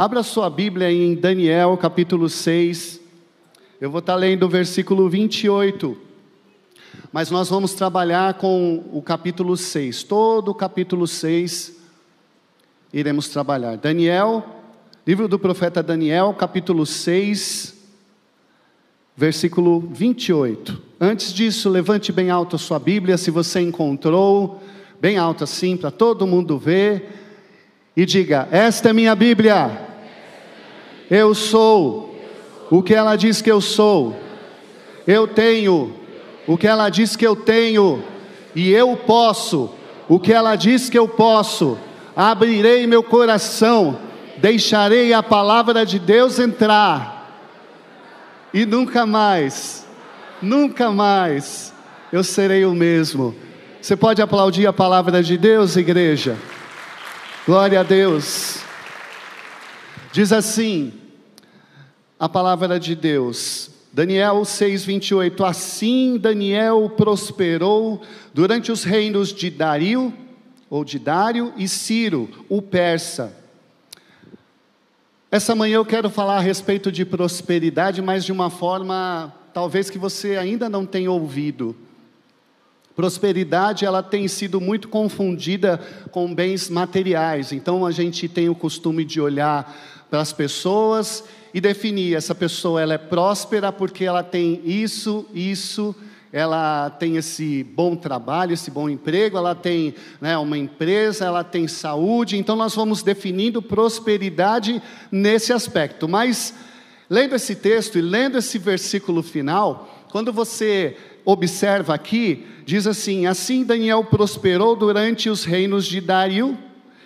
Abra sua Bíblia em Daniel capítulo 6. Eu vou estar lendo o versículo 28. Mas nós vamos trabalhar com o capítulo 6. Todo o capítulo 6 iremos trabalhar. Daniel, livro do profeta Daniel, capítulo 6, versículo 28. Antes disso, levante bem alto a sua Bíblia, se você encontrou, bem alto assim, para todo mundo ver, e diga: Esta é minha Bíblia, eu sou o que ela diz que eu sou, eu tenho o que ela diz que eu tenho, e eu posso o que ela diz que eu posso. Abrirei meu coração, deixarei a palavra de Deus entrar, e nunca mais, nunca mais eu serei o mesmo. Você pode aplaudir a palavra de Deus, igreja? Glória a Deus. Diz assim, a palavra de Deus, Daniel 6:28. Assim Daniel prosperou durante os reinos de Dario ou de Dário e Ciro, o persa. Essa manhã eu quero falar a respeito de prosperidade, mas de uma forma talvez que você ainda não tenha ouvido. Prosperidade, ela tem sido muito confundida com bens materiais. Então a gente tem o costume de olhar para as pessoas e definir essa pessoa ela é próspera porque ela tem isso, isso, ela tem esse bom trabalho, esse bom emprego, ela tem né, uma empresa, ela tem saúde. Então nós vamos definindo prosperidade nesse aspecto. Mas lendo esse texto e lendo esse versículo final, quando você observa aqui, diz assim: Assim Daniel prosperou durante os reinos de Dario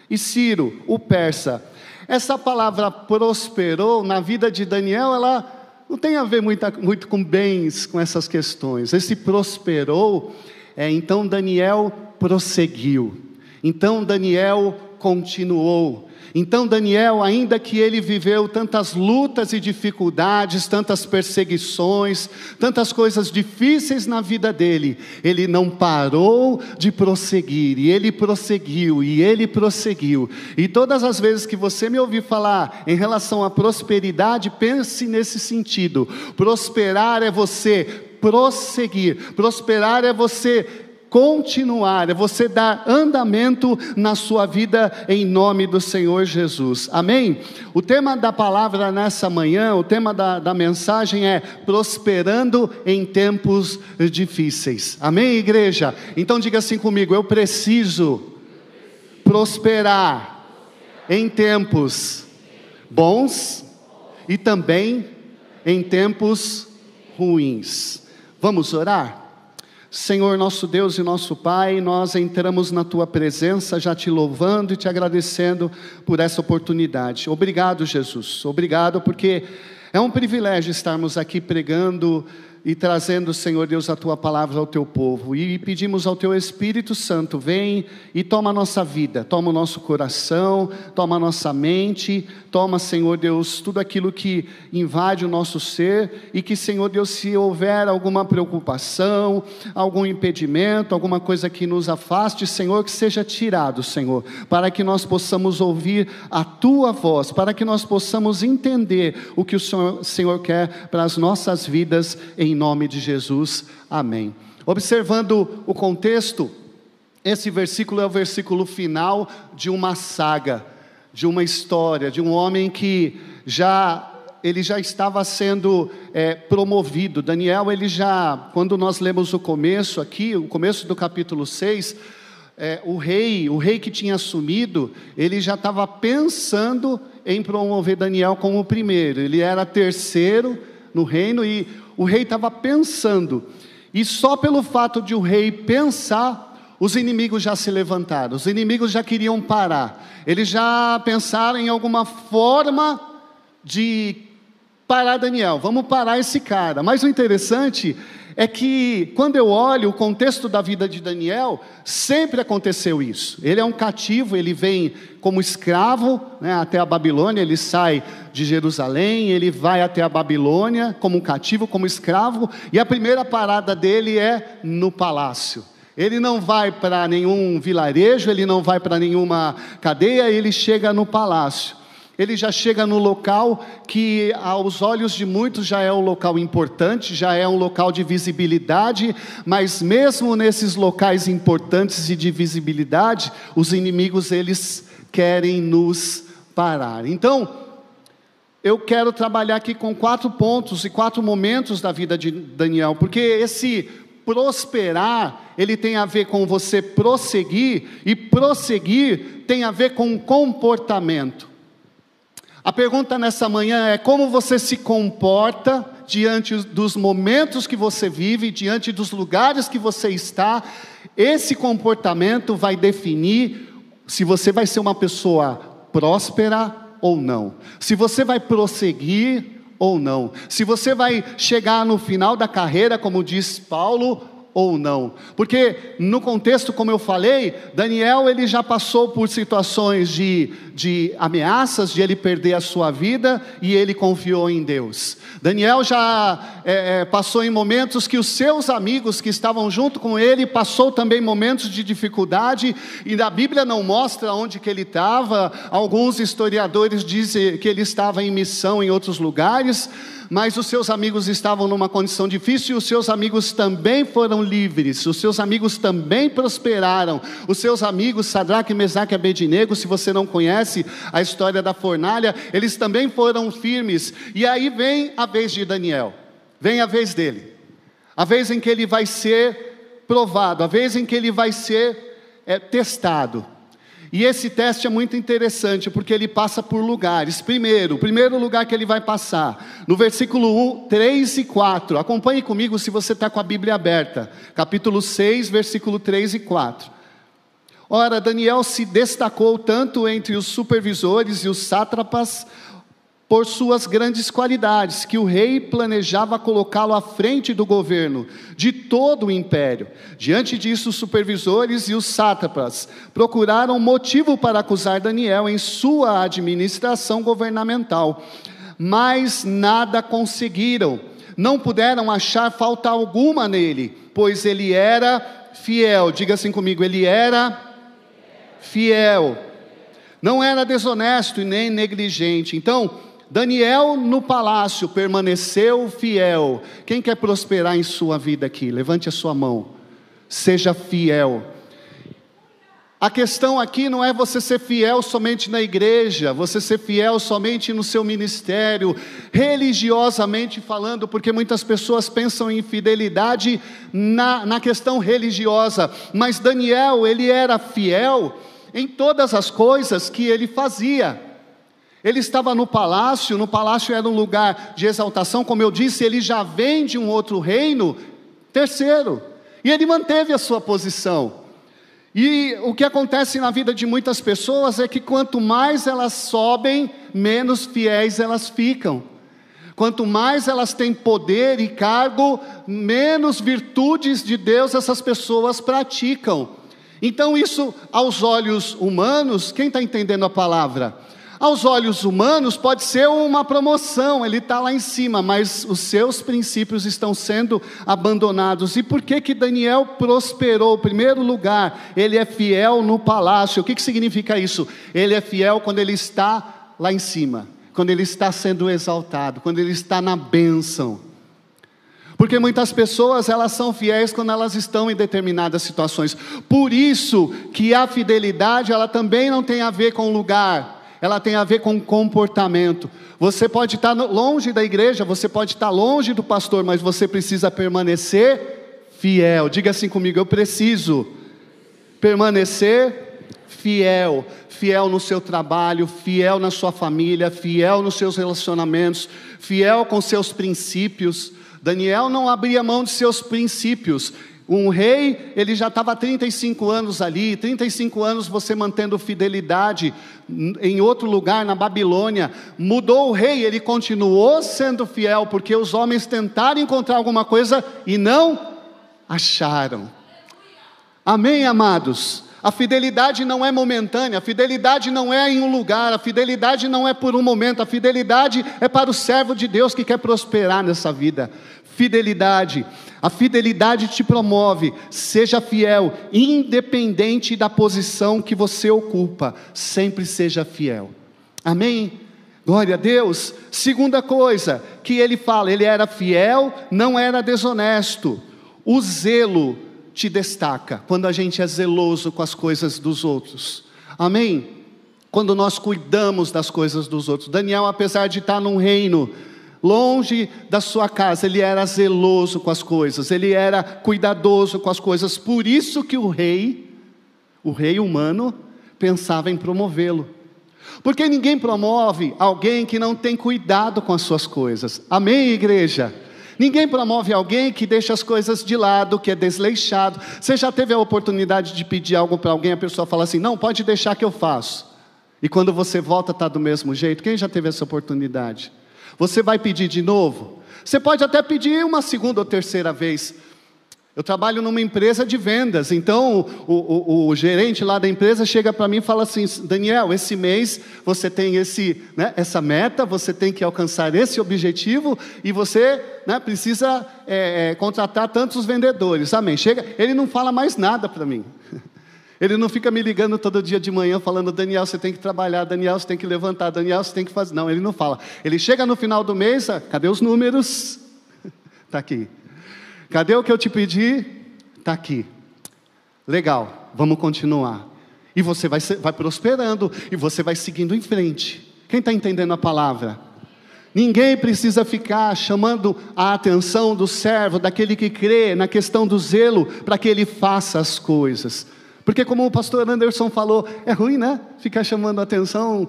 e Ciro, o persa. Essa palavra prosperou na vida de Daniel, ela não tem a ver muito, com bens, com essas questões. Esse prosperou, é, então Daniel prosseguiu. Então Daniel continuou. Então, Daniel, ainda que ele viveu tantas lutas e dificuldades, tantas perseguições, tantas coisas difíceis na vida dele, ele não parou de prosseguir, e ele prosseguiu, e ele prosseguiu. E todas as vezes que você me ouvir falar em relação à prosperidade, pense nesse sentido: prosperar é você prosseguir, prosperar é você continuar, é você dar andamento na sua vida em nome do Senhor Jesus. Amém? O tema da palavra nessa manhã, o tema da, da mensagem é prosperando em tempos difíceis. Amém, igreja? Então diga assim comigo: eu preciso prosperar em tempos bons e também em tempos ruins. Vamos orar? Senhor nosso Deus e nosso Pai, nós entramos na tua presença já te louvando e te agradecendo por essa oportunidade. Obrigado, Jesus. Obrigado porque é um privilégio estarmos aqui pregando e trazendo, Senhor Deus, a tua palavra ao teu povo. E pedimos ao teu Espírito Santo, vem e toma a nossa vida, toma o nosso coração, toma a nossa mente, toma, Senhor Deus, tudo aquilo que invade o nosso ser e que, Senhor Deus, se houver alguma preocupação, algum impedimento, alguma coisa que nos afaste, Senhor, que seja tirado, Senhor, para que nós possamos ouvir a tua voz, para que nós possamos entender o que o Senhor, quer para as nossas vidas em em nome de Jesus, amém. Observando o contexto, esse versículo é o versículo final de uma saga, de uma história, de um homem que já ele já estava sendo é, promovido. Daniel, ele já, quando nós lemos o começo aqui, o começo do capítulo 6, é, o rei, o rei que tinha assumido, ele já estava pensando em promover Daniel como primeiro. Ele era terceiro no reino e o rei estava pensando, e só pelo fato de o rei pensar, os inimigos já se levantaram, os inimigos já queriam parar, eles já pensaram em alguma forma de parar Daniel, vamos parar esse cara. Mas o interessante é que, quando eu olho o contexto da vida de Daniel, sempre aconteceu isso. Ele é um cativo, ele vem como escravo né, até a Babilônia, ele sai de Jerusalém, ele vai até a Babilônia como um cativo, como escravo, e a primeira parada dele é no palácio. Ele não vai para nenhum vilarejo, ele não vai para nenhuma cadeia, ele chega no palácio. Ele já chega no local que, aos olhos de muitos, já é um local importante, já é um local de visibilidade, mas mesmo nesses locais importantes e de visibilidade, os inimigos eles querem nos parar. Então, eu quero trabalhar aqui com quatro pontos e quatro momentos da vida de Daniel, porque esse prosperar, ele tem a ver com você prosseguir, e prosseguir tem a ver com comportamento. A pergunta nessa manhã é como você se comporta diante dos momentos que você vive, diante dos lugares que você está. Esse comportamento vai definir se você vai ser uma pessoa próspera ou não, se você vai prosseguir ou não, se você vai chegar no final da carreira, como diz Paulo, ou não. Porque no contexto, como eu falei, Daniel ele já passou por situações de, de ameaças, de ele perder a sua vida e ele confiou em Deus. Daniel já é, é, passou em momentos que os seus amigos que estavam junto com ele passou também momentos de dificuldade e a Bíblia não mostra onde que ele estava. Alguns historiadores dizem que ele estava em missão em outros lugares mas os seus amigos estavam numa condição difícil e os seus amigos também foram livres, os seus amigos também prosperaram. Os seus amigos, Sadraque, Mesaque e Abednego, se você não conhece a história da fornalha, eles também foram firmes. E aí vem a vez de Daniel, vem a vez dele, a vez em que ele vai ser provado, a vez em que ele vai ser é, testado. E esse teste é muito interessante, porque ele passa por lugares. Primeiro, o primeiro lugar que ele vai passar, no versículo 1, 3 e 4. Acompanhe comigo se você está com a Bíblia aberta. Capítulo 6, versículo 3 e 4. Ora, Daniel se destacou tanto entre os supervisores e os sátrapas, por suas grandes qualidades, que o rei planejava colocá-lo à frente do governo de todo o império. Diante disso, os supervisores e os sátrapas procuraram motivo para acusar Daniel em sua administração governamental, mas nada conseguiram. Não puderam achar falta alguma nele, pois ele era fiel. Diga assim comigo, ele era fiel. Não era desonesto e nem negligente. Então, Daniel no palácio permaneceu fiel. Quem quer prosperar em sua vida aqui? Levante a sua mão. Seja fiel. A questão aqui não é você ser fiel somente na igreja, você ser fiel somente no seu ministério, religiosamente falando, porque muitas pessoas pensam em fidelidade na, na questão religiosa, mas Daniel, ele era fiel em todas as coisas que ele fazia. Ele estava no palácio, no palácio era um lugar de exaltação, como eu disse, ele já vem de um outro reino, terceiro, e ele manteve a sua posição. E o que acontece na vida de muitas pessoas é que quanto mais elas sobem, menos fiéis elas ficam. Quanto mais elas têm poder e cargo, menos virtudes de Deus essas pessoas praticam. Então, isso, aos olhos humanos, quem está entendendo a palavra? Aos olhos humanos pode ser uma promoção, ele está lá em cima, mas os seus princípios estão sendo abandonados. E por que que Daniel prosperou? Primeiro lugar, ele é fiel no palácio. O que, que significa isso? Ele é fiel quando ele está lá em cima, quando ele está sendo exaltado, quando ele está na bênção. Porque muitas pessoas elas são fiéis quando elas estão em determinadas situações. Por isso que a fidelidade ela também não tem a ver com lugar, ela tem a ver com comportamento. Você pode estar longe da igreja, você pode estar longe do pastor, mas você precisa permanecer fiel. Diga assim comigo: eu preciso permanecer fiel. Fiel no seu trabalho, fiel na sua família, fiel nos seus relacionamentos, fiel com seus princípios. Daniel não abria mão de seus princípios. Um rei, ele já estava 35 anos ali, 35 anos você mantendo fidelidade em outro lugar, na Babilônia. Mudou o rei, ele continuou sendo fiel, porque os homens tentaram encontrar alguma coisa e não acharam. Amém, amados? A fidelidade não é momentânea, a fidelidade não é em um lugar, a fidelidade não é por um momento, a fidelidade é para o servo de Deus que quer prosperar nessa vida. Fidelidade. A fidelidade te promove, seja fiel, independente da posição que você ocupa, sempre seja fiel. Amém? Glória a Deus. Segunda coisa que ele fala, ele era fiel, não era desonesto. O zelo te destaca quando a gente é zeloso com as coisas dos outros. Amém? Quando nós cuidamos das coisas dos outros. Daniel, apesar de estar num reino longe da sua casa, ele era zeloso com as coisas, ele era cuidadoso com as coisas. Por isso que o rei, o rei humano, pensava em promovê-lo. Porque ninguém promove alguém que não tem cuidado com as suas coisas. Amém, igreja? Ninguém promove alguém que deixa as coisas de lado, que é desleixado. Você já teve a oportunidade de pedir algo para alguém, a pessoa fala assim: não, pode deixar que eu faço. E quando você volta, está do mesmo jeito. Quem já teve essa oportunidade? Você vai pedir de novo? Você pode até pedir uma segunda ou terceira vez, eu trabalho numa empresa de vendas, então o, o, o gerente lá da empresa chega para mim e fala assim: Daniel, esse mês você tem esse, né, essa meta, você tem que alcançar esse objetivo e você né, precisa é, contratar tantos vendedores. Amém. Chega, ele não fala mais nada para mim. Ele não fica me ligando todo dia de manhã falando, Daniel, você tem que trabalhar, Daniel, você tem que levantar, Daniel, você tem que fazer. Não, ele não fala. Ele chega no final do mês, ah, cadê os números? Está aqui. Cadê o que eu te pedi? Está aqui. Legal, vamos continuar. E você vai, vai prosperando, e você vai seguindo em frente. Quem está entendendo a palavra? Ninguém precisa ficar chamando a atenção do servo, daquele que crê na questão do zelo, para que ele faça as coisas. Porque, como o pastor Anderson falou, é ruim, né? Ficar chamando a atenção.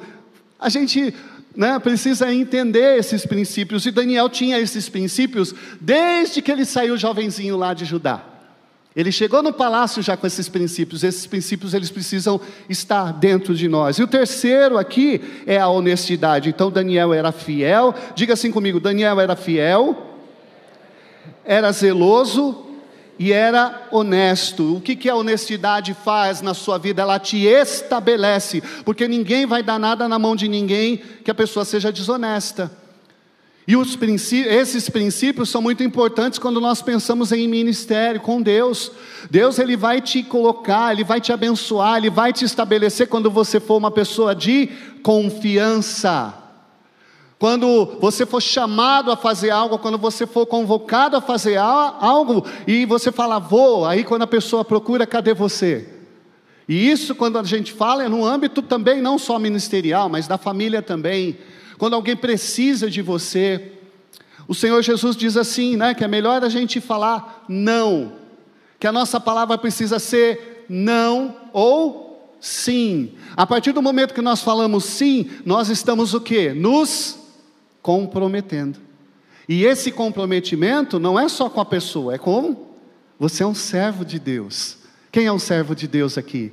A gente né, precisa entender esses princípios, e Daniel tinha esses princípios desde que ele saiu jovenzinho lá de Judá. Ele chegou no palácio já com esses princípios, esses princípios eles precisam estar dentro de nós. E o terceiro aqui é a honestidade. Então Daniel era fiel, diga assim comigo: Daniel era fiel, era zeloso e era honesto. O que, que a honestidade faz na sua vida? Ela te estabelece, porque ninguém vai dar nada na mão de ninguém que a pessoa seja desonesta. E princípios, esses princípios são muito importantes quando nós pensamos em ministério com Deus. Deus ele vai te colocar, ele vai te abençoar, ele vai te estabelecer quando você for uma pessoa de confiança. Quando você for chamado a fazer algo, quando você for convocado a fazer algo e você fala vou, aí quando a pessoa procura, cadê você? E isso quando a gente fala é no âmbito também não só ministerial, mas da família também. Quando alguém precisa de você, o Senhor Jesus diz assim, né, que é melhor a gente falar não, que a nossa palavra precisa ser não ou sim. A partir do momento que nós falamos sim, nós estamos o quê? Nos comprometendo. E esse comprometimento não é só com a pessoa, é com você é um servo de Deus. Quem é um servo de Deus aqui?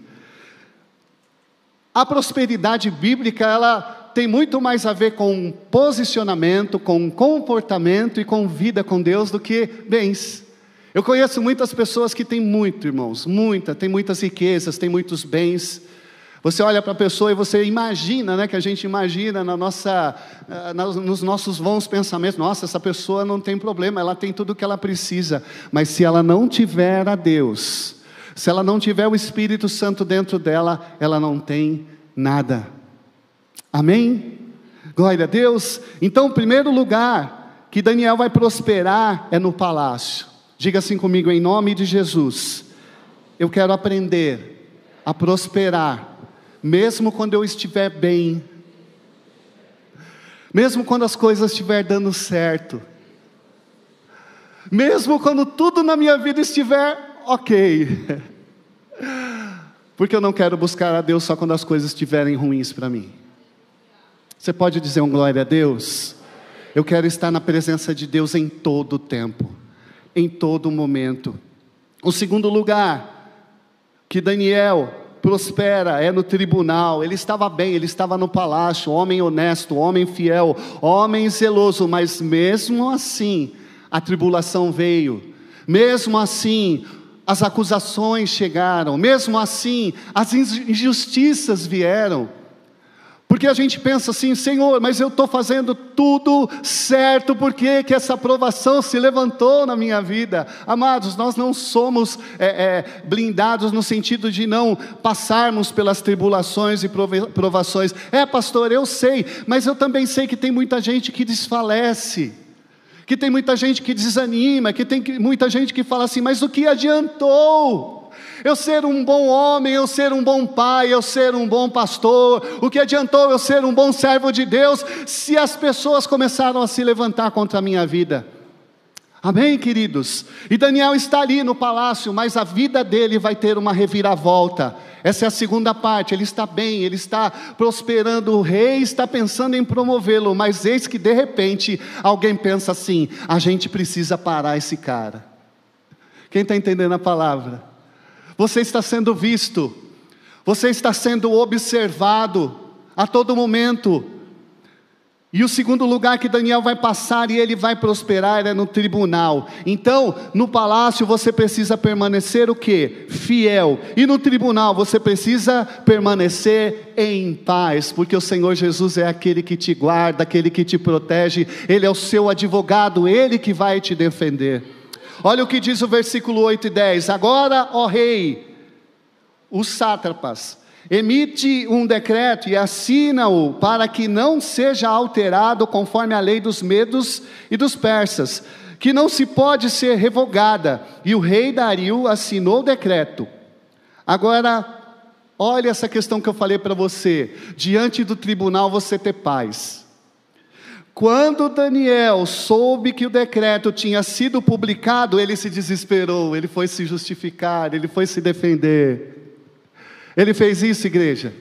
A prosperidade bíblica, ela tem muito mais a ver com posicionamento, com comportamento e com vida com Deus do que bens. Eu conheço muitas pessoas que têm muito, irmãos, muita, tem muitas riquezas, tem muitos bens, você olha para a pessoa e você imagina, né, que a gente imagina na nossa, eh, nos nossos bons pensamentos, nossa, essa pessoa não tem problema, ela tem tudo o que ela precisa, mas se ela não tiver a Deus, se ela não tiver o Espírito Santo dentro dela, ela não tem nada. Amém? Glória a Deus. Então, o primeiro lugar que Daniel vai prosperar é no palácio. Diga assim comigo, em nome de Jesus. Eu quero aprender a prosperar mesmo quando eu estiver bem, mesmo quando as coisas estiver dando certo, mesmo quando tudo na minha vida estiver ok, porque eu não quero buscar a Deus só quando as coisas estiverem ruins para mim. Você pode dizer um glória a Deus? Eu quero estar na presença de Deus em todo o tempo, em todo momento. O segundo lugar, que Daniel prospera, é no tribunal. Ele estava bem, ele estava no palácio, homem honesto, homem fiel, homem zeloso, mas mesmo assim, a tribulação veio. Mesmo assim, as acusações chegaram, mesmo assim, as injustiças vieram. Porque a gente pensa assim, Senhor, mas eu estou fazendo tudo certo, por que, essa aprovação se levantou na minha vida? Amados, nós não somos é, é, blindados no sentido de não passarmos pelas tribulações e provações. É, pastor, eu sei, mas eu também sei que tem muita gente que desfalece que tem muita gente que desanima, que tem muita gente que fala assim, mas o que adiantou? Eu ser um bom homem, eu ser um bom pai, eu ser um bom pastor, o que adiantou eu ser um bom servo de Deus, se as pessoas começaram a se levantar contra a minha vida? Amém, queridos? E Daniel está ali no palácio, mas a vida dele vai ter uma reviravolta. Essa é a segunda parte. Ele está bem, ele está prosperando, o rei está pensando em promovê-lo, mas eis que de repente alguém pensa assim: a gente precisa parar esse cara. Quem está entendendo a palavra? Você está sendo visto, você está sendo observado a todo momento. E o segundo lugar que Daniel vai passar e ele vai prosperar é no tribunal. Então, no palácio você precisa permanecer o quê? Fiel. E no tribunal você precisa permanecer em paz, porque o Senhor Jesus é aquele que te guarda, aquele que te protege, ele é o seu advogado, ele que vai te defender. Olha o que diz o versículo 8 e 10: Agora, ó rei, os sátrapas, emite um decreto e assina-o para que não seja alterado conforme a lei dos medos e dos persas, que não se pode ser revogada. E o rei Dario assinou o decreto. Agora, olha essa questão que eu falei para você: diante do tribunal você ter paz. Quando Daniel soube que o decreto tinha sido publicado, ele se desesperou, ele foi se justificar, ele foi se defender. Ele fez isso, igreja.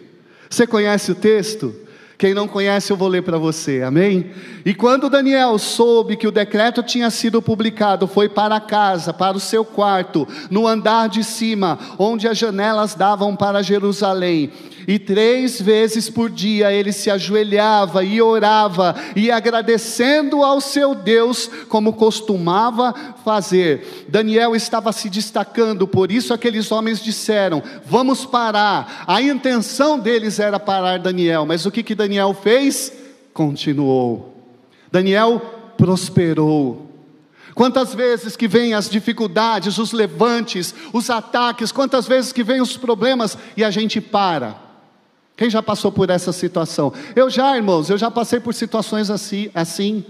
Você conhece o texto? Quem não conhece, eu vou ler para você, amém? E quando Daniel soube que o decreto tinha sido publicado, foi para casa, para o seu quarto, no andar de cima, onde as janelas davam para Jerusalém e três vezes por dia ele se ajoelhava e orava, e agradecendo ao seu Deus, como costumava fazer. Daniel estava se destacando, por isso aqueles homens disseram: Vamos parar. A intenção deles era parar Daniel, mas o que, que Daniel fez? Continuou. Daniel prosperou. Quantas vezes que vêm as dificuldades, os levantes, os ataques, quantas vezes que vêm os problemas e a gente para. Quem já passou por essa situação? Eu já, irmãos, eu já passei por situações assim, assim,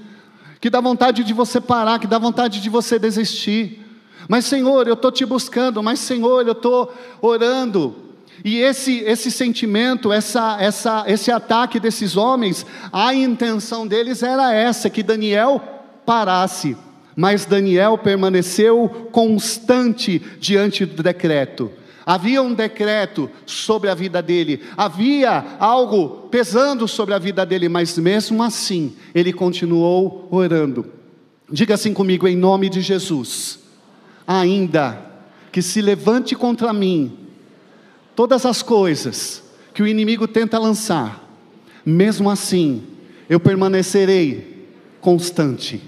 que dá vontade de você parar, que dá vontade de você desistir. Mas Senhor, eu estou te buscando, mas Senhor, eu estou orando. E esse, esse sentimento, essa, essa, esse ataque desses homens, a intenção deles era essa: que Daniel parasse. Mas Daniel permaneceu constante diante do decreto. Havia um decreto sobre a vida dele, havia algo pesando sobre a vida dele, mas mesmo assim, ele continuou orando. Diga assim comigo, em nome de Jesus. Ainda que se levante contra mim todas as coisas que o inimigo tenta lançar, mesmo assim, eu permanecerei constante.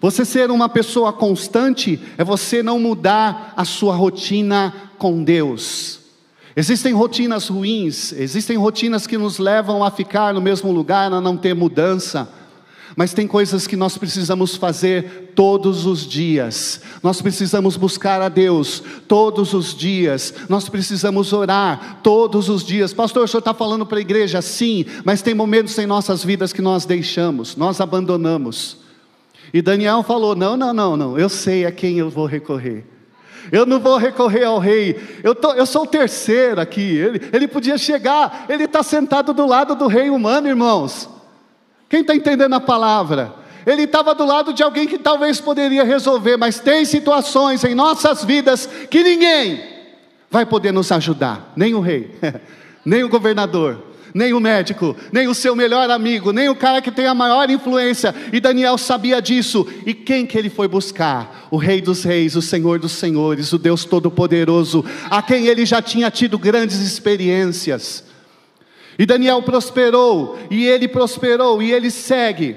Você ser uma pessoa constante é você não mudar a sua rotina com Deus. Existem rotinas ruins, existem rotinas que nos levam a ficar no mesmo lugar, a não ter mudança. Mas tem coisas que nós precisamos fazer todos os dias. Nós precisamos buscar a Deus todos os dias. Nós precisamos orar todos os dias. Pastor, o senhor está falando para a igreja? Sim, mas tem momentos em nossas vidas que nós deixamos, nós abandonamos. E Daniel falou: Não, não, não, não, eu sei a quem eu vou recorrer. Eu não vou recorrer ao rei. Eu, tô, eu sou o terceiro aqui. Ele, ele podia chegar, ele está sentado do lado do rei humano, irmãos. Quem está entendendo a palavra? Ele estava do lado de alguém que talvez poderia resolver, mas tem situações em nossas vidas que ninguém vai poder nos ajudar, nem o rei, nem o governador, nem o médico, nem o seu melhor amigo, nem o cara que tem a maior influência. E Daniel sabia disso. E quem que ele foi buscar? O Rei dos Reis, o Senhor dos Senhores, o Deus Todo-Poderoso, a quem ele já tinha tido grandes experiências. E Daniel prosperou, e ele prosperou, e ele segue.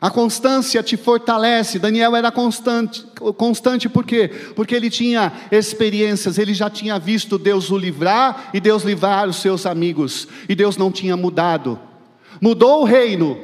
A constância te fortalece. Daniel era constante, constante por quê? Porque ele tinha experiências, ele já tinha visto Deus o livrar e Deus livrar os seus amigos, e Deus não tinha mudado. Mudou o reino,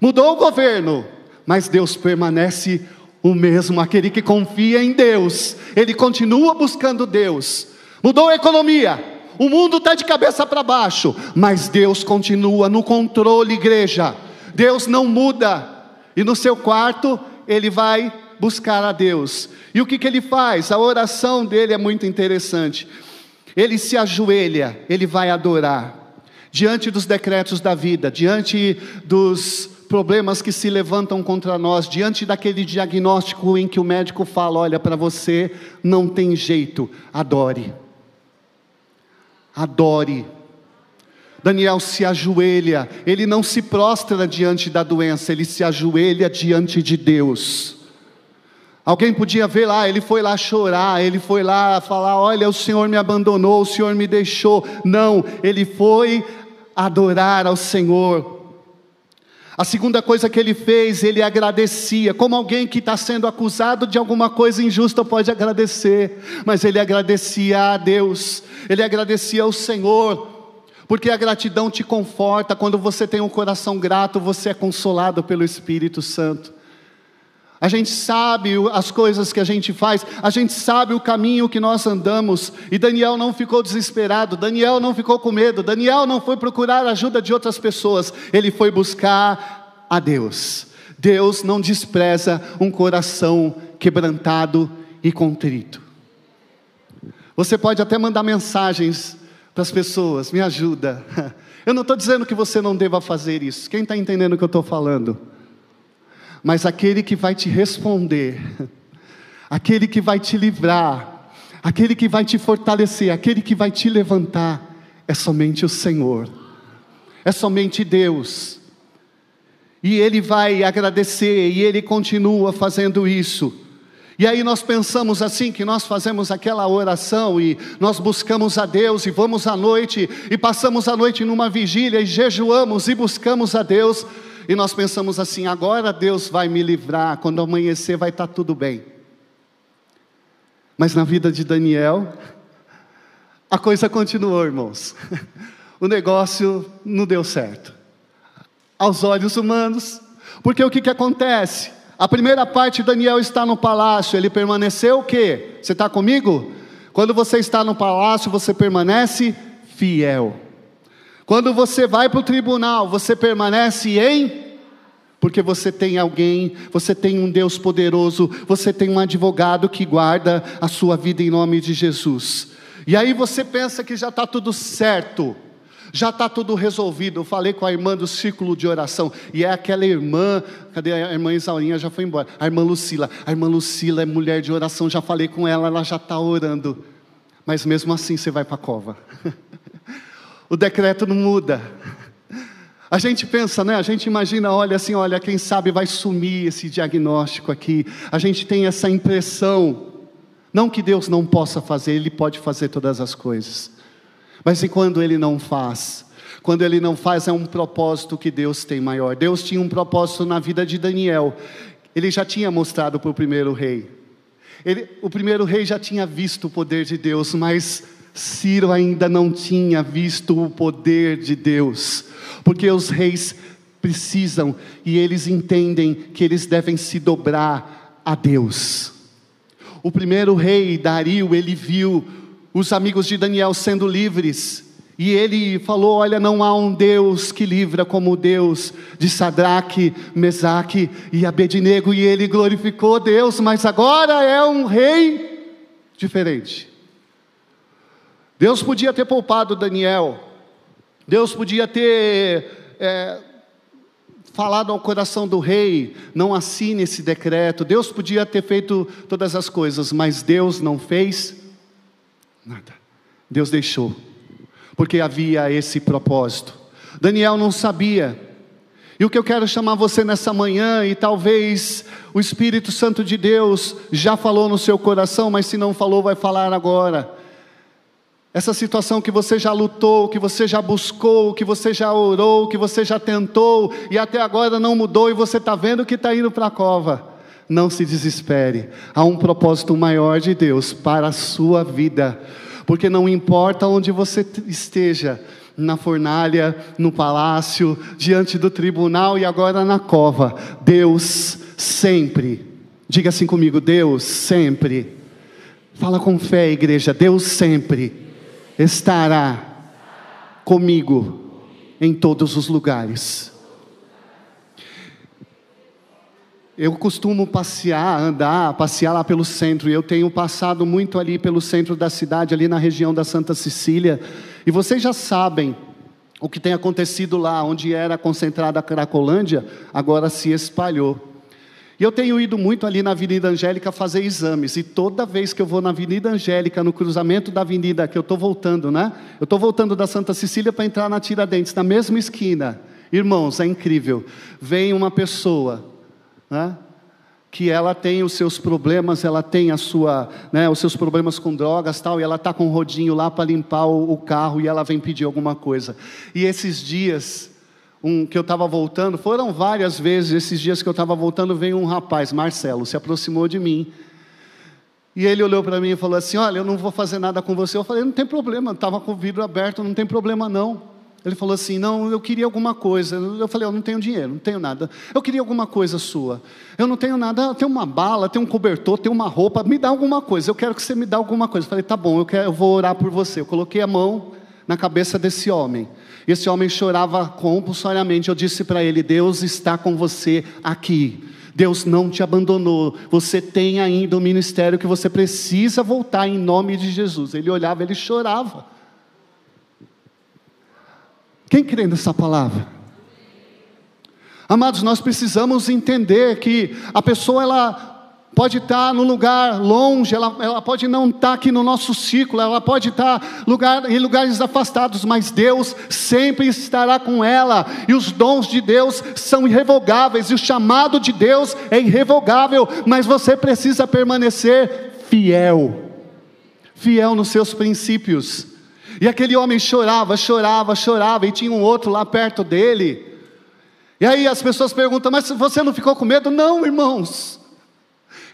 mudou o governo, mas Deus permanece o mesmo, aquele que confia em Deus, ele continua buscando Deus. Mudou a economia, o mundo está de cabeça para baixo, mas Deus continua no controle, igreja. Deus não muda, e no seu quarto ele vai buscar a Deus. E o que, que ele faz? A oração dele é muito interessante. Ele se ajoelha, ele vai adorar, diante dos decretos da vida, diante dos problemas que se levantam contra nós, diante daquele diagnóstico em que o médico fala: olha, para você não tem jeito, adore. Adore. Daniel se ajoelha, ele não se prostra diante da doença, ele se ajoelha diante de Deus. Alguém podia ver lá, ele foi lá chorar, ele foi lá falar: Olha, o Senhor me abandonou, o Senhor me deixou. Não, ele foi adorar ao Senhor. A segunda coisa que ele fez, ele agradecia, como alguém que está sendo acusado de alguma coisa injusta pode agradecer, mas ele agradecia a Deus, ele agradecia ao Senhor porque a gratidão te conforta, quando você tem um coração grato, você é consolado pelo Espírito Santo. A gente sabe as coisas que a gente faz, a gente sabe o caminho que nós andamos, e Daniel não ficou desesperado, Daniel não ficou com medo, Daniel não foi procurar ajuda de outras pessoas, ele foi buscar a Deus. Deus não despreza um coração quebrantado e contrito. Você pode até mandar mensagens para as pessoas, me ajuda. Eu não estou dizendo que você não deva fazer isso, quem está entendendo o que eu estou falando? Mas aquele que vai te responder, aquele que vai te livrar, aquele que vai te fortalecer, aquele que vai te levantar, é somente o Senhor, é somente Deus. E Ele vai agradecer, e Ele continua fazendo isso. E aí nós pensamos assim, que nós fazemos aquela oração e nós buscamos a Deus e vamos à noite e passamos a noite numa vigília e jejuamos e buscamos a Deus e nós pensamos assim: agora Deus vai me livrar, quando amanhecer vai estar tudo bem. Mas na vida de Daniel, a coisa continuou, irmãos. O negócio não deu certo. Aos olhos humanos, porque o que, que acontece? A primeira parte, Daniel está no palácio, ele permaneceu o quê? Você está comigo? Quando você está no palácio, você permanece fiel. Quando você vai para o tribunal, você permanece em porque você tem alguém, você tem um Deus poderoso, você tem um advogado que guarda a sua vida em nome de Jesus. E aí você pensa que já está tudo certo já está tudo resolvido. Eu falei com a irmã do círculo de oração, e é aquela irmã, cadê a irmã Isaurinha? Já foi embora. A irmã Lucila, a irmã Lucila é mulher de oração, já falei com ela, ela já está orando. Mas mesmo assim você vai para a cova. o decreto não muda. A gente pensa, né? A gente imagina, olha assim, olha, quem sabe vai sumir esse diagnóstico aqui. A gente tem essa impressão. Não que Deus não possa fazer, Ele pode fazer todas as coisas. Mas e quando ele não faz? Quando ele não faz, é um propósito que Deus tem maior. Deus tinha um propósito na vida de Daniel. Ele já tinha mostrado para o primeiro rei. Ele, o primeiro rei já tinha visto o poder de Deus, mas Ciro ainda não tinha visto o poder de Deus, porque os reis precisam e eles entendem que eles devem se dobrar a Deus. O primeiro rei, Dario, ele viu os amigos de Daniel sendo livres. E ele falou: Olha, não há um Deus que livra como o Deus de Sadraque, Mesaque e Abednego. E ele glorificou Deus, mas agora é um rei diferente. Deus podia ter poupado Daniel, Deus podia ter é, falado ao coração do rei: não assine esse decreto. Deus podia ter feito todas as coisas, mas Deus não fez Nada. Deus deixou, porque havia esse propósito. Daniel não sabia. E o que eu quero chamar você nessa manhã, e talvez o Espírito Santo de Deus já falou no seu coração, mas se não falou, vai falar agora. Essa situação que você já lutou, que você já buscou, que você já orou, que você já tentou e até agora não mudou e você está vendo que está indo para a cova. Não se desespere, há um propósito maior de Deus para a sua vida, porque não importa onde você esteja, na fornalha, no palácio, diante do tribunal e agora na cova, Deus sempre, diga assim comigo: Deus sempre, fala com fé, igreja, Deus sempre estará comigo em todos os lugares. Eu costumo passear, andar, passear lá pelo centro, e eu tenho passado muito ali pelo centro da cidade, ali na região da Santa Cecília, e vocês já sabem o que tem acontecido lá, onde era concentrada a Cracolândia, agora se espalhou. E eu tenho ido muito ali na Avenida Angélica fazer exames, e toda vez que eu vou na Avenida Angélica, no cruzamento da avenida, que eu estou voltando, né? Eu estou voltando da Santa Cecília para entrar na Tiradentes, na mesma esquina. Irmãos, é incrível. Vem uma pessoa, né? que ela tem os seus problemas, ela tem a sua, né, os seus problemas com drogas tal, e ela está com um rodinho lá para limpar o, o carro e ela vem pedir alguma coisa. E esses dias um, que eu estava voltando, foram várias vezes, esses dias que eu estava voltando, veio um rapaz, Marcelo, se aproximou de mim. E ele olhou para mim e falou assim: Olha, eu não vou fazer nada com você. Eu falei: Não tem problema, estava com o vidro aberto, não tem problema não. Ele falou assim: Não, eu queria alguma coisa. Eu falei: Eu não tenho dinheiro, não tenho nada. Eu queria alguma coisa sua. Eu não tenho nada, tenho uma bala, tenho um cobertor, tenho uma roupa, me dá alguma coisa. Eu quero que você me dê alguma coisa. Eu falei: Tá bom, eu, quero, eu vou orar por você. Eu coloquei a mão na cabeça desse homem. Esse homem chorava compulsoriamente. Eu disse para ele: Deus está com você aqui. Deus não te abandonou. Você tem ainda um ministério que você precisa voltar em nome de Jesus. Ele olhava, ele chorava. Quem crê nessa palavra? Amados, nós precisamos entender que a pessoa ela pode estar no lugar longe, ela, ela pode não estar aqui no nosso círculo, ela pode estar lugar, em lugares afastados, mas Deus sempre estará com ela, e os dons de Deus são irrevogáveis, e o chamado de Deus é irrevogável, mas você precisa permanecer fiel, fiel nos seus princípios. E aquele homem chorava, chorava, chorava, e tinha um outro lá perto dele. E aí as pessoas perguntam: Mas você não ficou com medo? Não, irmãos.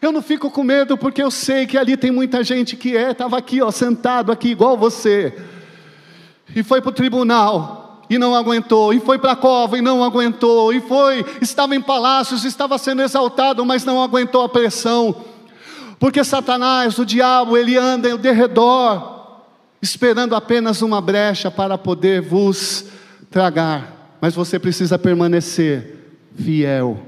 Eu não fico com medo porque eu sei que ali tem muita gente que é, estava aqui, ó, sentado aqui igual você. E foi para o tribunal e não aguentou, e foi para a cova e não aguentou, e foi, estava em palácios, estava sendo exaltado, mas não aguentou a pressão. Porque Satanás, o diabo, ele anda ao derredor, esperando apenas uma brecha para poder vos tragar. Mas você precisa permanecer fiel.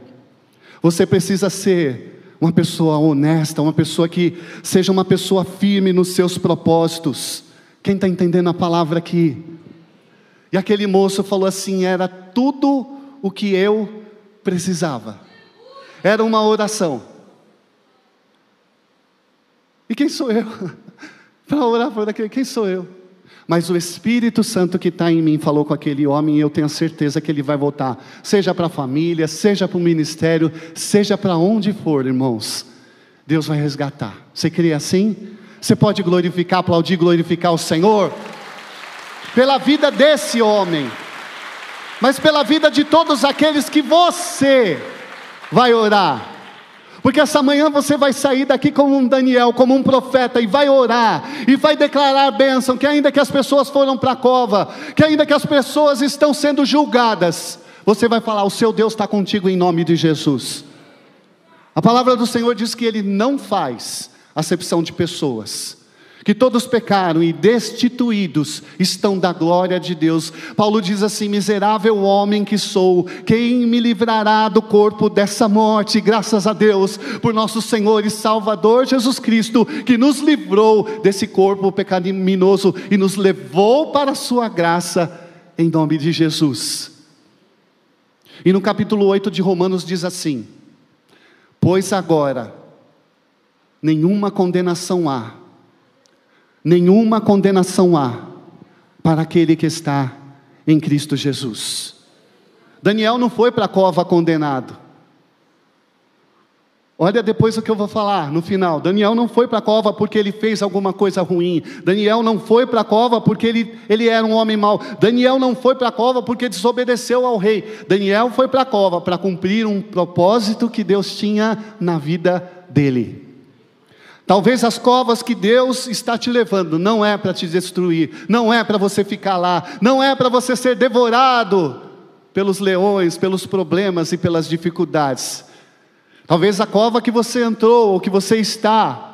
Você precisa ser uma pessoa honesta, uma pessoa que seja uma pessoa firme nos seus propósitos. Quem está entendendo a palavra aqui? E aquele moço falou assim: era tudo o que eu precisava, era uma oração. E quem sou eu? Para orar por aquele, quem sou eu? Mas o Espírito Santo que está em mim falou com aquele homem e eu tenho certeza que ele vai voltar, seja para a família, seja para o ministério, seja para onde for, irmãos. Deus vai resgatar. Você crê assim? Você pode glorificar, aplaudir, glorificar o Senhor? Pela vida desse homem, mas pela vida de todos aqueles que você vai orar porque essa manhã você vai sair daqui como um Daniel, como um profeta, e vai orar, e vai declarar bênção, que ainda que as pessoas foram para a cova, que ainda que as pessoas estão sendo julgadas, você vai falar: o seu Deus está contigo em nome de Jesus. A palavra do Senhor diz que Ele não faz acepção de pessoas que todos pecaram e destituídos estão da glória de Deus. Paulo diz assim: Miserável homem que sou, quem me livrará do corpo dessa morte? Graças a Deus, por nosso Senhor e Salvador Jesus Cristo, que nos livrou desse corpo pecaminoso e nos levou para a sua graça, em nome de Jesus. E no capítulo 8 de Romanos diz assim: Pois agora, nenhuma condenação há nenhuma condenação há para aquele que está em Cristo Jesus. Daniel não foi para a cova condenado. Olha depois o que eu vou falar no final. Daniel não foi para a cova porque ele fez alguma coisa ruim. Daniel não foi para a cova porque ele, ele era um homem mau. Daniel não foi para a cova porque desobedeceu ao rei. Daniel foi para a cova para cumprir um propósito que Deus tinha na vida dele. Talvez as covas que Deus está te levando não é para te destruir, não é para você ficar lá, não é para você ser devorado pelos leões, pelos problemas e pelas dificuldades. Talvez a cova que você entrou ou que você está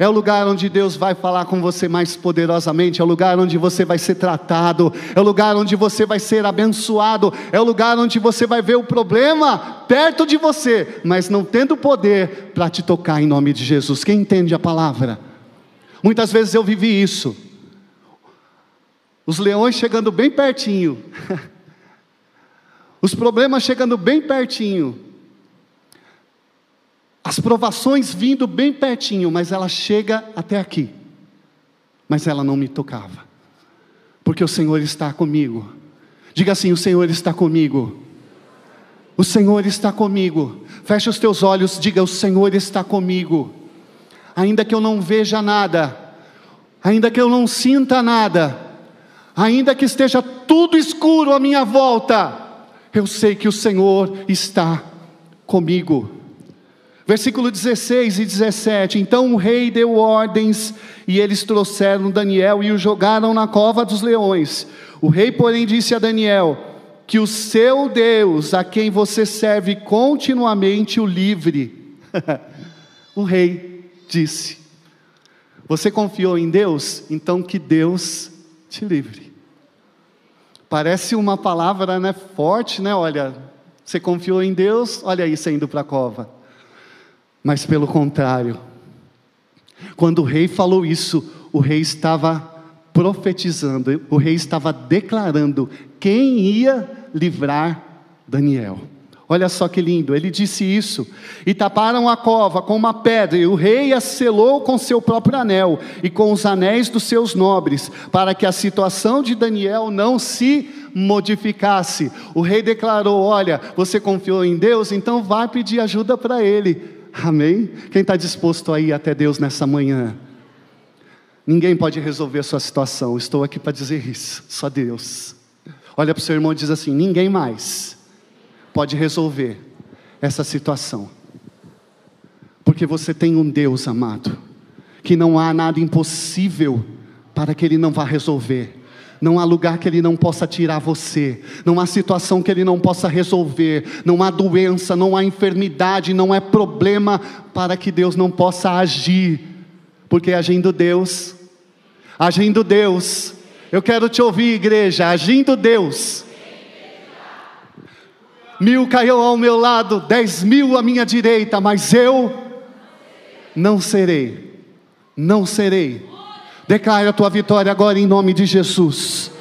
é o lugar onde Deus vai falar com você mais poderosamente, é o lugar onde você vai ser tratado, é o lugar onde você vai ser abençoado, é o lugar onde você vai ver o problema perto de você, mas não tendo poder para te tocar em nome de Jesus. Quem entende a palavra? Muitas vezes eu vivi isso. Os leões chegando bem pertinho, os problemas chegando bem pertinho, as provações vindo bem pertinho, mas ela chega até aqui. Mas ela não me tocava. Porque o Senhor está comigo. Diga assim: o Senhor está comigo. O Senhor está comigo. Feche os teus olhos, diga: o Senhor está comigo. Ainda que eu não veja nada, ainda que eu não sinta nada, ainda que esteja tudo escuro à minha volta, eu sei que o Senhor está comigo. Versículo 16 e 17: Então o rei deu ordens e eles trouxeram Daniel e o jogaram na cova dos leões. O rei, porém, disse a Daniel: Que o seu Deus, a quem você serve continuamente, o livre. o rei disse: Você confiou em Deus? Então que Deus te livre. Parece uma palavra né, forte, né? Olha, você confiou em Deus, olha aí saindo para a cova. Mas pelo contrário, quando o rei falou isso, o rei estava profetizando, o rei estava declarando quem ia livrar Daniel. Olha só que lindo, ele disse isso. E taparam a cova com uma pedra, e o rei a selou com seu próprio anel e com os anéis dos seus nobres, para que a situação de Daniel não se modificasse. O rei declarou: Olha, você confiou em Deus, então vá pedir ajuda para ele. Amém? Quem está disposto a ir até Deus nessa manhã? Ninguém pode resolver a sua situação, estou aqui para dizer isso, só Deus. Olha para o seu irmão e diz assim: ninguém mais pode resolver essa situação, porque você tem um Deus amado, que não há nada impossível para que Ele não vá resolver. Não há lugar que Ele não possa tirar você, não há situação que Ele não possa resolver, não há doença, não há enfermidade, não é problema para que Deus não possa agir, porque agindo Deus, agindo Deus, eu quero te ouvir, igreja, agindo Deus. Mil caiu ao meu lado, dez mil à minha direita, mas eu não serei, não serei Declare a tua vitória agora em nome de Jesus.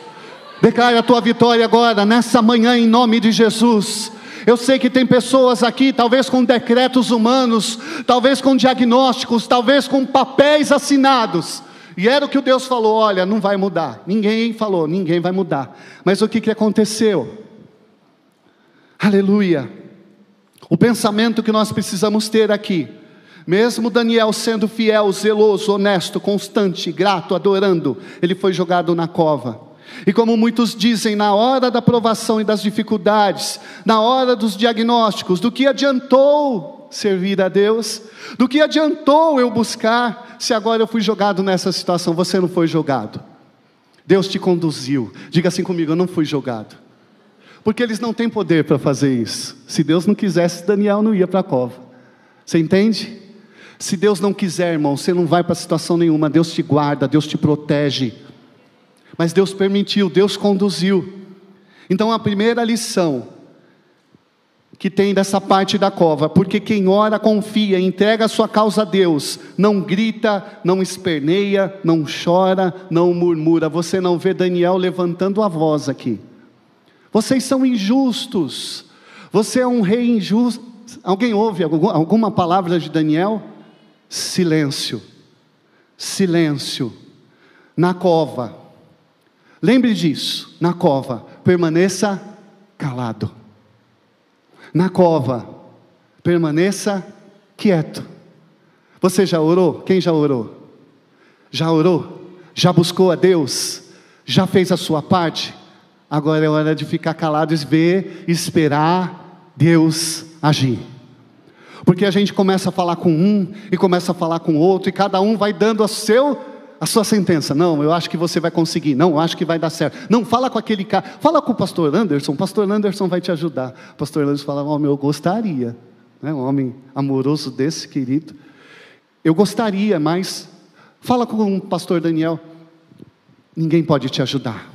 Declare a tua vitória agora, nessa manhã, em nome de Jesus. Eu sei que tem pessoas aqui, talvez com decretos humanos, talvez com diagnósticos, talvez com papéis assinados. E era o que o Deus falou: olha, não vai mudar. Ninguém falou, ninguém vai mudar. Mas o que, que aconteceu? Aleluia. O pensamento que nós precisamos ter aqui mesmo Daniel sendo fiel, zeloso, honesto, constante, grato, adorando, ele foi jogado na cova. E como muitos dizem, na hora da provação e das dificuldades, na hora dos diagnósticos, do que adiantou servir a Deus? Do que adiantou eu buscar, se agora eu fui jogado nessa situação? Você não foi jogado. Deus te conduziu. Diga assim comigo: eu não fui jogado. Porque eles não têm poder para fazer isso. Se Deus não quisesse, Daniel não ia para a cova. Você entende? Se Deus não quiser, irmão, você não vai para situação nenhuma. Deus te guarda, Deus te protege. Mas Deus permitiu, Deus conduziu. Então a primeira lição que tem dessa parte da cova, porque quem ora confia, entrega a sua causa a Deus, não grita, não esperneia, não chora, não murmura. Você não vê Daniel levantando a voz aqui. Vocês são injustos. Você é um rei injusto. Alguém ouve alguma palavra de Daniel? Silêncio, silêncio, na cova. Lembre disso, na cova, permaneça calado. Na cova, permaneça quieto. Você já orou? Quem já orou? Já orou? Já buscou a Deus? Já fez a sua parte? Agora é hora de ficar calado e ver, esperar Deus agir. Porque a gente começa a falar com um e começa a falar com outro, e cada um vai dando a, seu, a sua sentença. Não, eu acho que você vai conseguir. Não, eu acho que vai dar certo. Não, fala com aquele cara. Fala com o pastor Anderson. O pastor Anderson vai te ajudar. O pastor Anderson fala: oh, eu gostaria. Né? Um homem amoroso desse, querido. Eu gostaria, mas fala com o pastor Daniel. Ninguém pode te ajudar.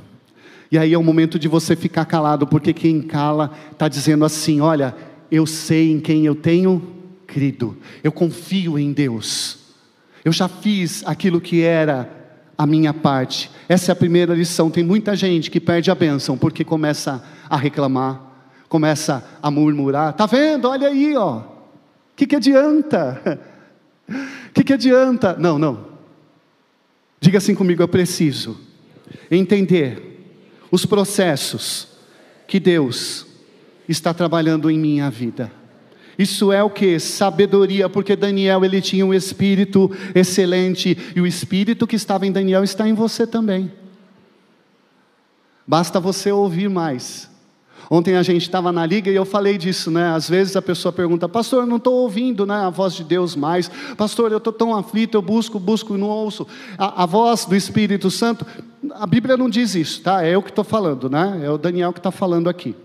E aí é o momento de você ficar calado, porque quem cala está dizendo assim: olha, eu sei em quem eu tenho crido, eu confio em Deus, eu já fiz aquilo que era a minha parte. Essa é a primeira lição. Tem muita gente que perde a bênção porque começa a reclamar, começa a murmurar. Tá vendo? Olha aí, ó. O que, que adianta? O que, que adianta? Não, não. Diga assim comigo: eu preciso entender os processos que Deus está trabalhando em minha vida. Isso é o que? Sabedoria, porque Daniel ele tinha um espírito excelente e o espírito que estava em Daniel está em você também. Basta você ouvir mais. Ontem a gente estava na liga e eu falei disso, né? Às vezes a pessoa pergunta, pastor, eu não estou ouvindo né, a voz de Deus mais. Pastor, eu estou tão aflito, eu busco, busco e não ouço. A, a, voz do Espírito Santo, a Bíblia não diz isso, tá? É eu que estou falando, né? É o Daniel que está falando aqui.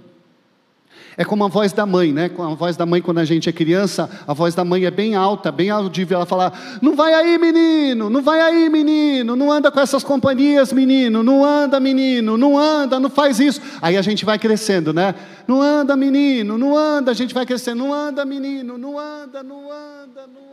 É como a voz da mãe, né? A voz da mãe, quando a gente é criança, a voz da mãe é bem alta, bem audível. Ela fala: Não vai aí, menino, não vai aí, menino, não anda com essas companhias, menino, não anda, menino, não anda, não faz isso. Aí a gente vai crescendo, né? Não anda, menino, não anda, a gente vai crescendo, não anda, menino, não anda, não anda, não anda.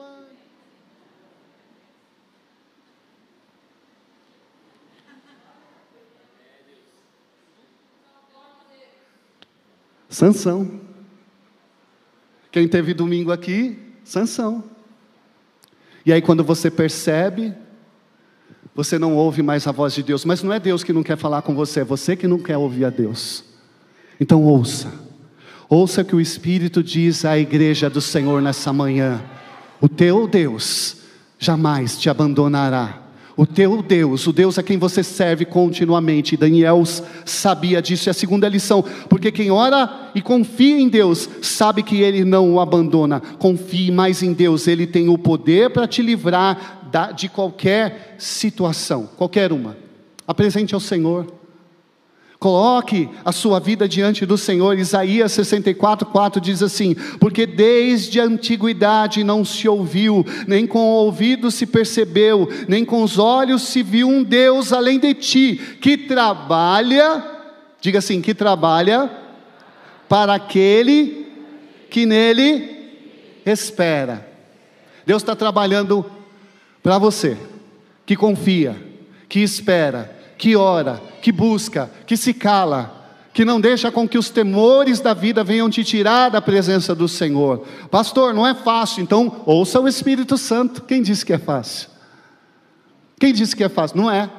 Sansão. Quem teve domingo aqui, Sansão. E aí quando você percebe, você não ouve mais a voz de Deus, mas não é Deus que não quer falar com você, é você que não quer ouvir a Deus. Então ouça. Ouça que o Espírito diz à igreja do Senhor nessa manhã: o teu Deus jamais te abandonará o teu Deus, o Deus a quem você serve continuamente. Daniel sabia disso, é a segunda lição, porque quem ora e confia em Deus, sabe que Ele não o abandona. Confie mais em Deus, Ele tem o poder para te livrar de qualquer situação, qualquer uma. Apresente ao Senhor. Coloque a sua vida diante do Senhor. Isaías 64, 4 diz assim: Porque desde a antiguidade não se ouviu, nem com o ouvido se percebeu, nem com os olhos se viu um Deus além de ti, que trabalha, diga assim, que trabalha para aquele que nele espera. Deus está trabalhando para você, que confia, que espera que ora, que busca, que se cala, que não deixa com que os temores da vida venham te tirar da presença do Senhor. Pastor, não é fácil, então ouça o Espírito Santo. Quem disse que é fácil? Quem disse que é fácil? Não é.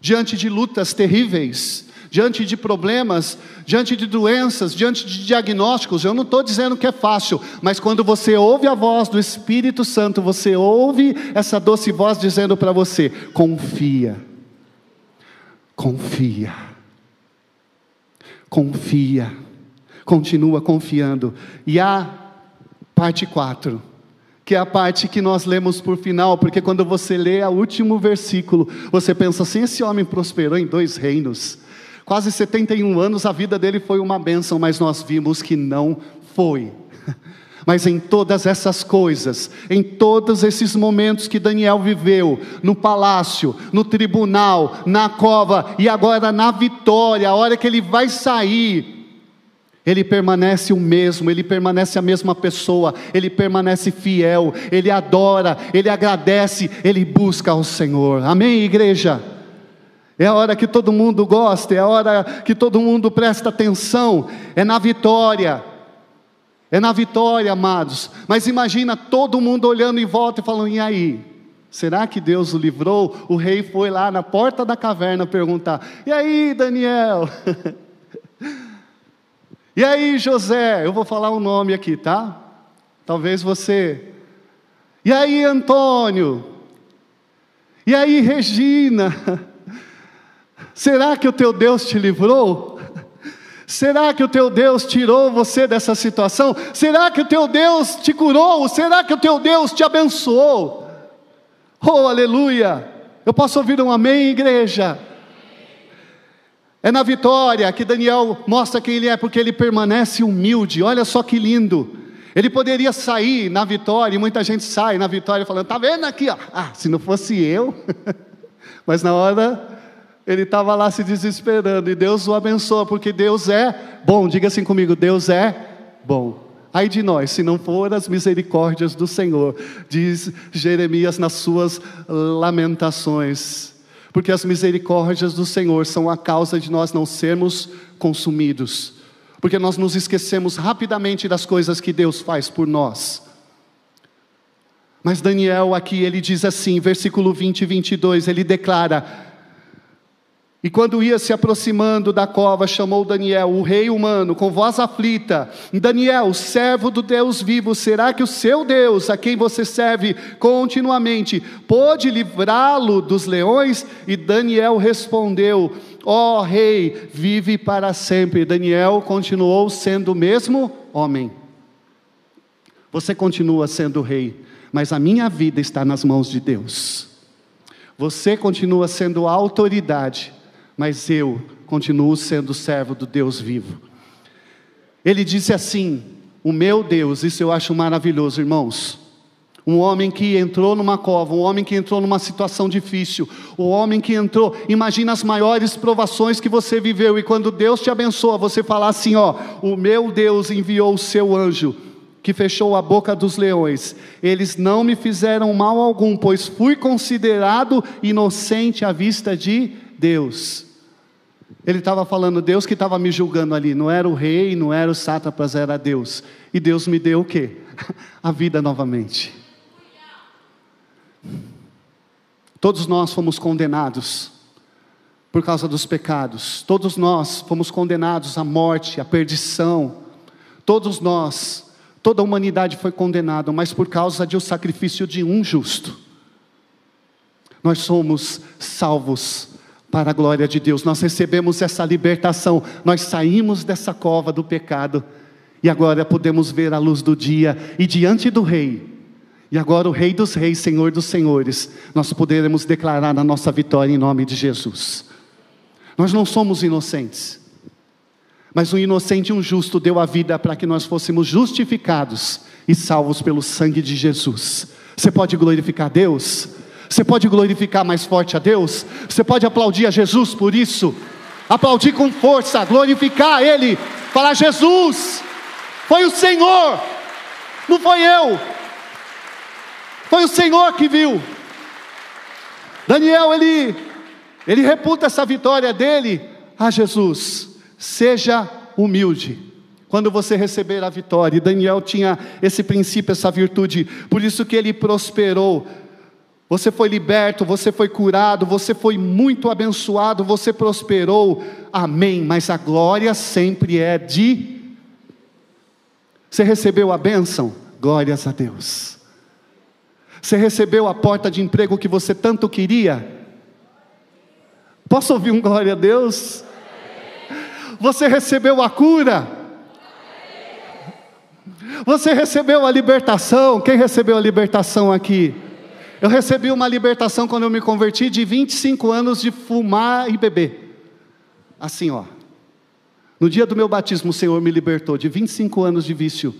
Diante de lutas terríveis, diante de problemas, diante de doenças, diante de diagnósticos, eu não estou dizendo que é fácil, mas quando você ouve a voz do Espírito Santo, você ouve essa doce voz dizendo para você: confia Confia. Confia. Continua confiando. E a parte 4, que é a parte que nós lemos por final, porque quando você lê o último versículo, você pensa assim: esse homem prosperou em dois reinos. Quase 71 anos, a vida dele foi uma bênção, mas nós vimos que não foi. Mas em todas essas coisas, em todos esses momentos que Daniel viveu, no palácio, no tribunal, na cova e agora na vitória, a hora que ele vai sair, ele permanece o mesmo, ele permanece a mesma pessoa, ele permanece fiel, ele adora, ele agradece, ele busca ao Senhor. Amém, igreja? É a hora que todo mundo gosta, é a hora que todo mundo presta atenção, é na vitória é na vitória, amados. Mas imagina todo mundo olhando em volta e falando: e aí? Será que Deus o livrou? O rei foi lá na porta da caverna perguntar: e aí, Daniel? e aí, José? Eu vou falar o um nome aqui, tá? Talvez você. E aí, Antônio? E aí, Regina? Será que o teu Deus te livrou? Será que o teu Deus tirou você dessa situação? Será que o teu Deus te curou? Será que o teu Deus te abençoou? Oh, aleluia! Eu posso ouvir um amém, igreja? É na vitória que Daniel mostra quem ele é, porque ele permanece humilde. Olha só que lindo. Ele poderia sair na vitória, e muita gente sai na vitória falando: tá vendo aqui, ó? Ah, se não fosse eu. Mas na hora ele estava lá se desesperando e Deus o abençoa, porque Deus é bom. Diga assim comigo: Deus é bom. Ai de nós, se não for as misericórdias do Senhor, diz Jeremias nas suas lamentações, porque as misericórdias do Senhor são a causa de nós não sermos consumidos, porque nós nos esquecemos rapidamente das coisas que Deus faz por nós. Mas Daniel aqui ele diz assim, versículo 20 e 22, ele declara: e quando ia se aproximando da cova, chamou Daniel, o rei humano, com voz aflita: Daniel, servo do Deus vivo, será que o seu Deus, a quem você serve continuamente, pôde livrá-lo dos leões? E Daniel respondeu: Ó oh, rei, vive para sempre. Daniel continuou sendo o mesmo homem. Você continua sendo rei, mas a minha vida está nas mãos de Deus. Você continua sendo autoridade mas eu continuo sendo servo do Deus vivo. Ele disse assim: O meu Deus, isso eu acho maravilhoso, irmãos. Um homem que entrou numa cova, um homem que entrou numa situação difícil, o um homem que entrou, imagina as maiores provações que você viveu, e quando Deus te abençoa, você falar assim: Ó, o meu Deus enviou o seu anjo, que fechou a boca dos leões, eles não me fizeram mal algum, pois fui considerado inocente à vista de Deus. Ele estava falando, Deus que estava me julgando ali, não era o rei, não era o sátrapas, era Deus. E Deus me deu o quê? A vida novamente. Todos nós fomos condenados por causa dos pecados. Todos nós fomos condenados à morte, à perdição. Todos nós, toda a humanidade foi condenada, mas por causa de o sacrifício de um justo. Nós somos salvos para a glória de Deus. Nós recebemos essa libertação, nós saímos dessa cova do pecado e agora podemos ver a luz do dia e diante do Rei. E agora o Rei dos Reis, Senhor dos Senhores, nós poderemos declarar a nossa vitória em nome de Jesus. Nós não somos inocentes, mas um inocente e um justo deu a vida para que nós fôssemos justificados e salvos pelo sangue de Jesus. Você pode glorificar Deus? Você pode glorificar mais forte a Deus? Você pode aplaudir a Jesus por isso? Aplaudir com força, glorificar Ele, falar: Jesus, foi o Senhor, não foi eu, foi o Senhor que viu. Daniel, ele, ele reputa essa vitória dele a Jesus, seja humilde quando você receber a vitória. E Daniel tinha esse princípio, essa virtude, por isso que ele prosperou você foi liberto, você foi curado, você foi muito abençoado, você prosperou. Amém. Mas a glória sempre é de. Você recebeu a bênção? Glórias a Deus. Você recebeu a porta de emprego que você tanto queria? Posso ouvir um glória a Deus? Você recebeu a cura? Você recebeu a libertação? Quem recebeu a libertação aqui? Eu recebi uma libertação quando eu me converti de 25 anos de fumar e beber. Assim, ó. No dia do meu batismo, o Senhor me libertou de 25 anos de vício.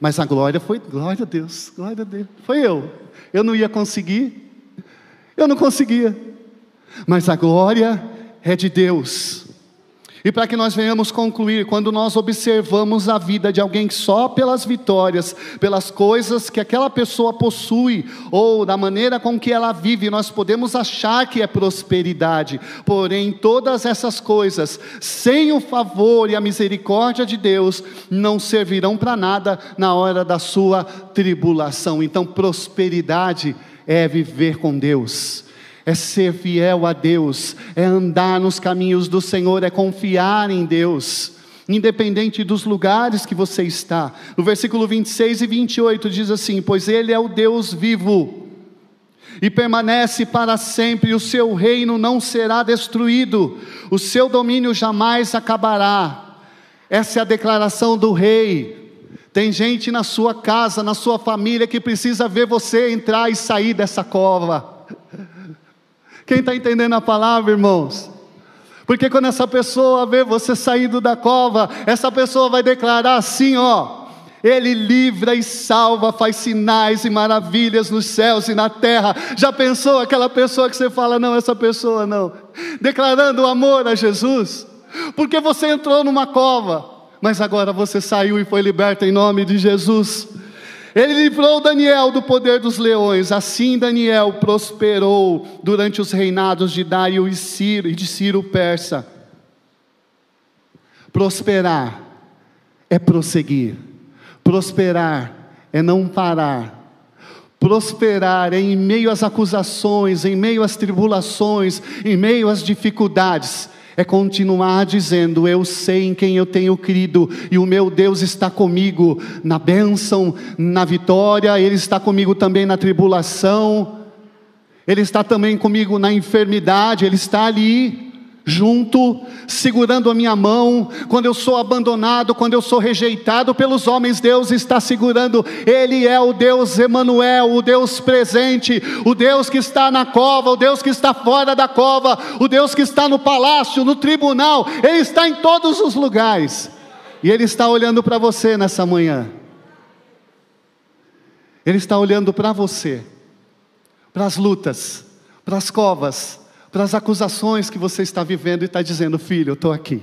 Mas a glória foi, glória a Deus, glória a Deus. Foi eu. Eu não ia conseguir. Eu não conseguia. Mas a glória é de Deus. E para que nós venhamos concluir, quando nós observamos a vida de alguém só pelas vitórias, pelas coisas que aquela pessoa possui, ou da maneira com que ela vive, nós podemos achar que é prosperidade, porém, todas essas coisas, sem o favor e a misericórdia de Deus, não servirão para nada na hora da sua tribulação. Então, prosperidade é viver com Deus é ser fiel a Deus, é andar nos caminhos do Senhor, é confiar em Deus. independente dos lugares que você está. No versículo 26 e 28 diz assim: Pois Ele é o Deus vivo e permanece para sempre, o seu reino não será destruído, o seu domínio jamais acabará. Essa é a declaração do rei. Tem gente na sua casa, na sua família, que precisa ver você entrar e sair dessa cova. Quem está entendendo a palavra, irmãos? Porque quando essa pessoa vê você saindo da cova, essa pessoa vai declarar assim: ó, Ele livra e salva, faz sinais e maravilhas nos céus e na terra. Já pensou aquela pessoa que você fala, não, essa pessoa não, declarando amor a Jesus? Porque você entrou numa cova, mas agora você saiu e foi liberto em nome de Jesus. Ele livrou Daniel do poder dos leões, assim Daniel prosperou durante os reinados de Dario e, Ciro, e de Ciro Persa. Prosperar é prosseguir, prosperar é não parar, prosperar é em meio às acusações, em meio às tribulações, em meio às dificuldades, é continuar dizendo: Eu sei em quem eu tenho crido, e o meu Deus está comigo na bênção, na vitória, Ele está comigo também na tribulação, Ele está também comigo na enfermidade, Ele está ali junto, segurando a minha mão, quando eu sou abandonado, quando eu sou rejeitado pelos homens, Deus está segurando, Ele é o Deus Emanuel, o Deus presente, o Deus que está na cova, o Deus que está fora da cova, o Deus que está no palácio, no tribunal, Ele está em todos os lugares, e Ele está olhando para você nessa manhã, Ele está olhando para você, para as lutas, para as covas, para as acusações que você está vivendo e está dizendo: Filho, eu estou aqui.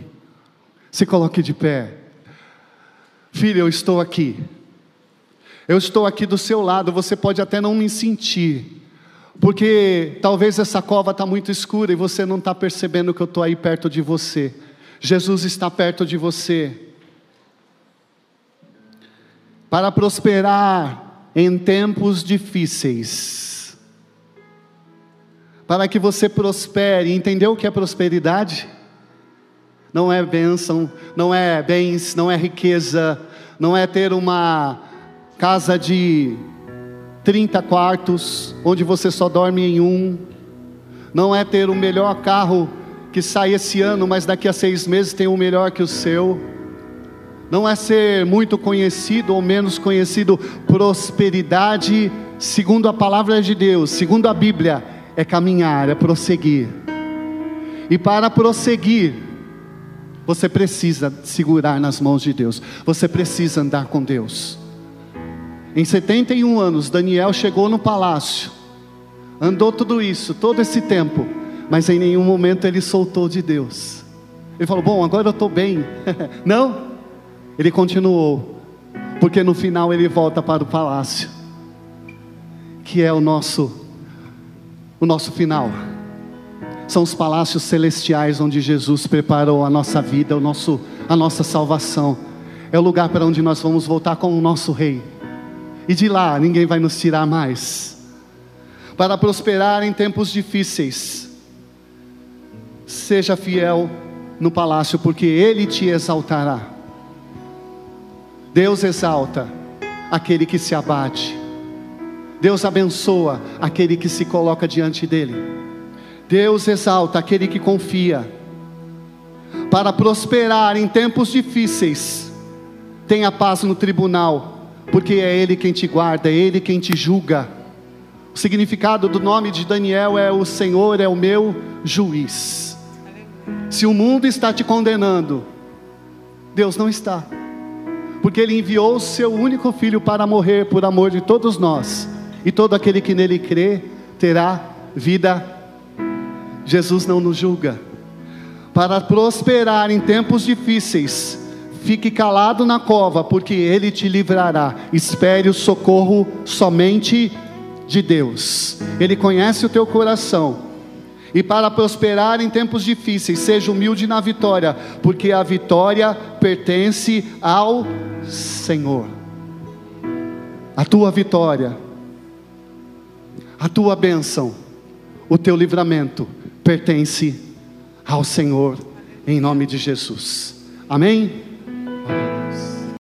Se coloque de pé. Filho, eu estou aqui. Eu estou aqui do seu lado. Você pode até não me sentir, porque talvez essa cova está muito escura e você não está percebendo que eu estou aí perto de você. Jesus está perto de você. Para prosperar em tempos difíceis, para que você prospere. Entendeu o que é prosperidade? Não é bênção, não é bens, não é riqueza, não é ter uma casa de 30 quartos, onde você só dorme em um, não é ter o melhor carro que sai esse ano, mas daqui a seis meses tem um melhor que o seu, não é ser muito conhecido ou menos conhecido, prosperidade, segundo a palavra de Deus, segundo a Bíblia, é caminhar, é prosseguir. E para prosseguir, você precisa segurar nas mãos de Deus, você precisa andar com Deus. Em 71 anos, Daniel chegou no palácio, andou tudo isso, todo esse tempo, mas em nenhum momento ele soltou de Deus. Ele falou: Bom, agora eu estou bem. Não, ele continuou, porque no final ele volta para o palácio, que é o nosso o nosso final. São os palácios celestiais onde Jesus preparou a nossa vida, o nosso, a nossa salvação. É o lugar para onde nós vamos voltar com o nosso Rei. E de lá ninguém vai nos tirar mais. Para prosperar em tempos difíceis, seja fiel no palácio, porque Ele te exaltará. Deus exalta aquele que se abate. Deus abençoa aquele que se coloca diante dele. Deus exalta aquele que confia. Para prosperar em tempos difíceis, tenha paz no tribunal, porque é Ele quem te guarda, é Ele quem te julga. O significado do nome de Daniel é: O Senhor é o meu juiz. Se o mundo está te condenando, Deus não está, porque Ele enviou o seu único filho para morrer por amor de todos nós e todo aquele que nele crê terá vida. Jesus não nos julga. Para prosperar em tempos difíceis, fique calado na cova, porque ele te livrará. Espere o socorro somente de Deus. Ele conhece o teu coração. E para prosperar em tempos difíceis, seja humilde na vitória, porque a vitória pertence ao Senhor. A tua vitória a tua bênção, o teu livramento pertence ao Senhor, em nome de Jesus. Amém? Amém.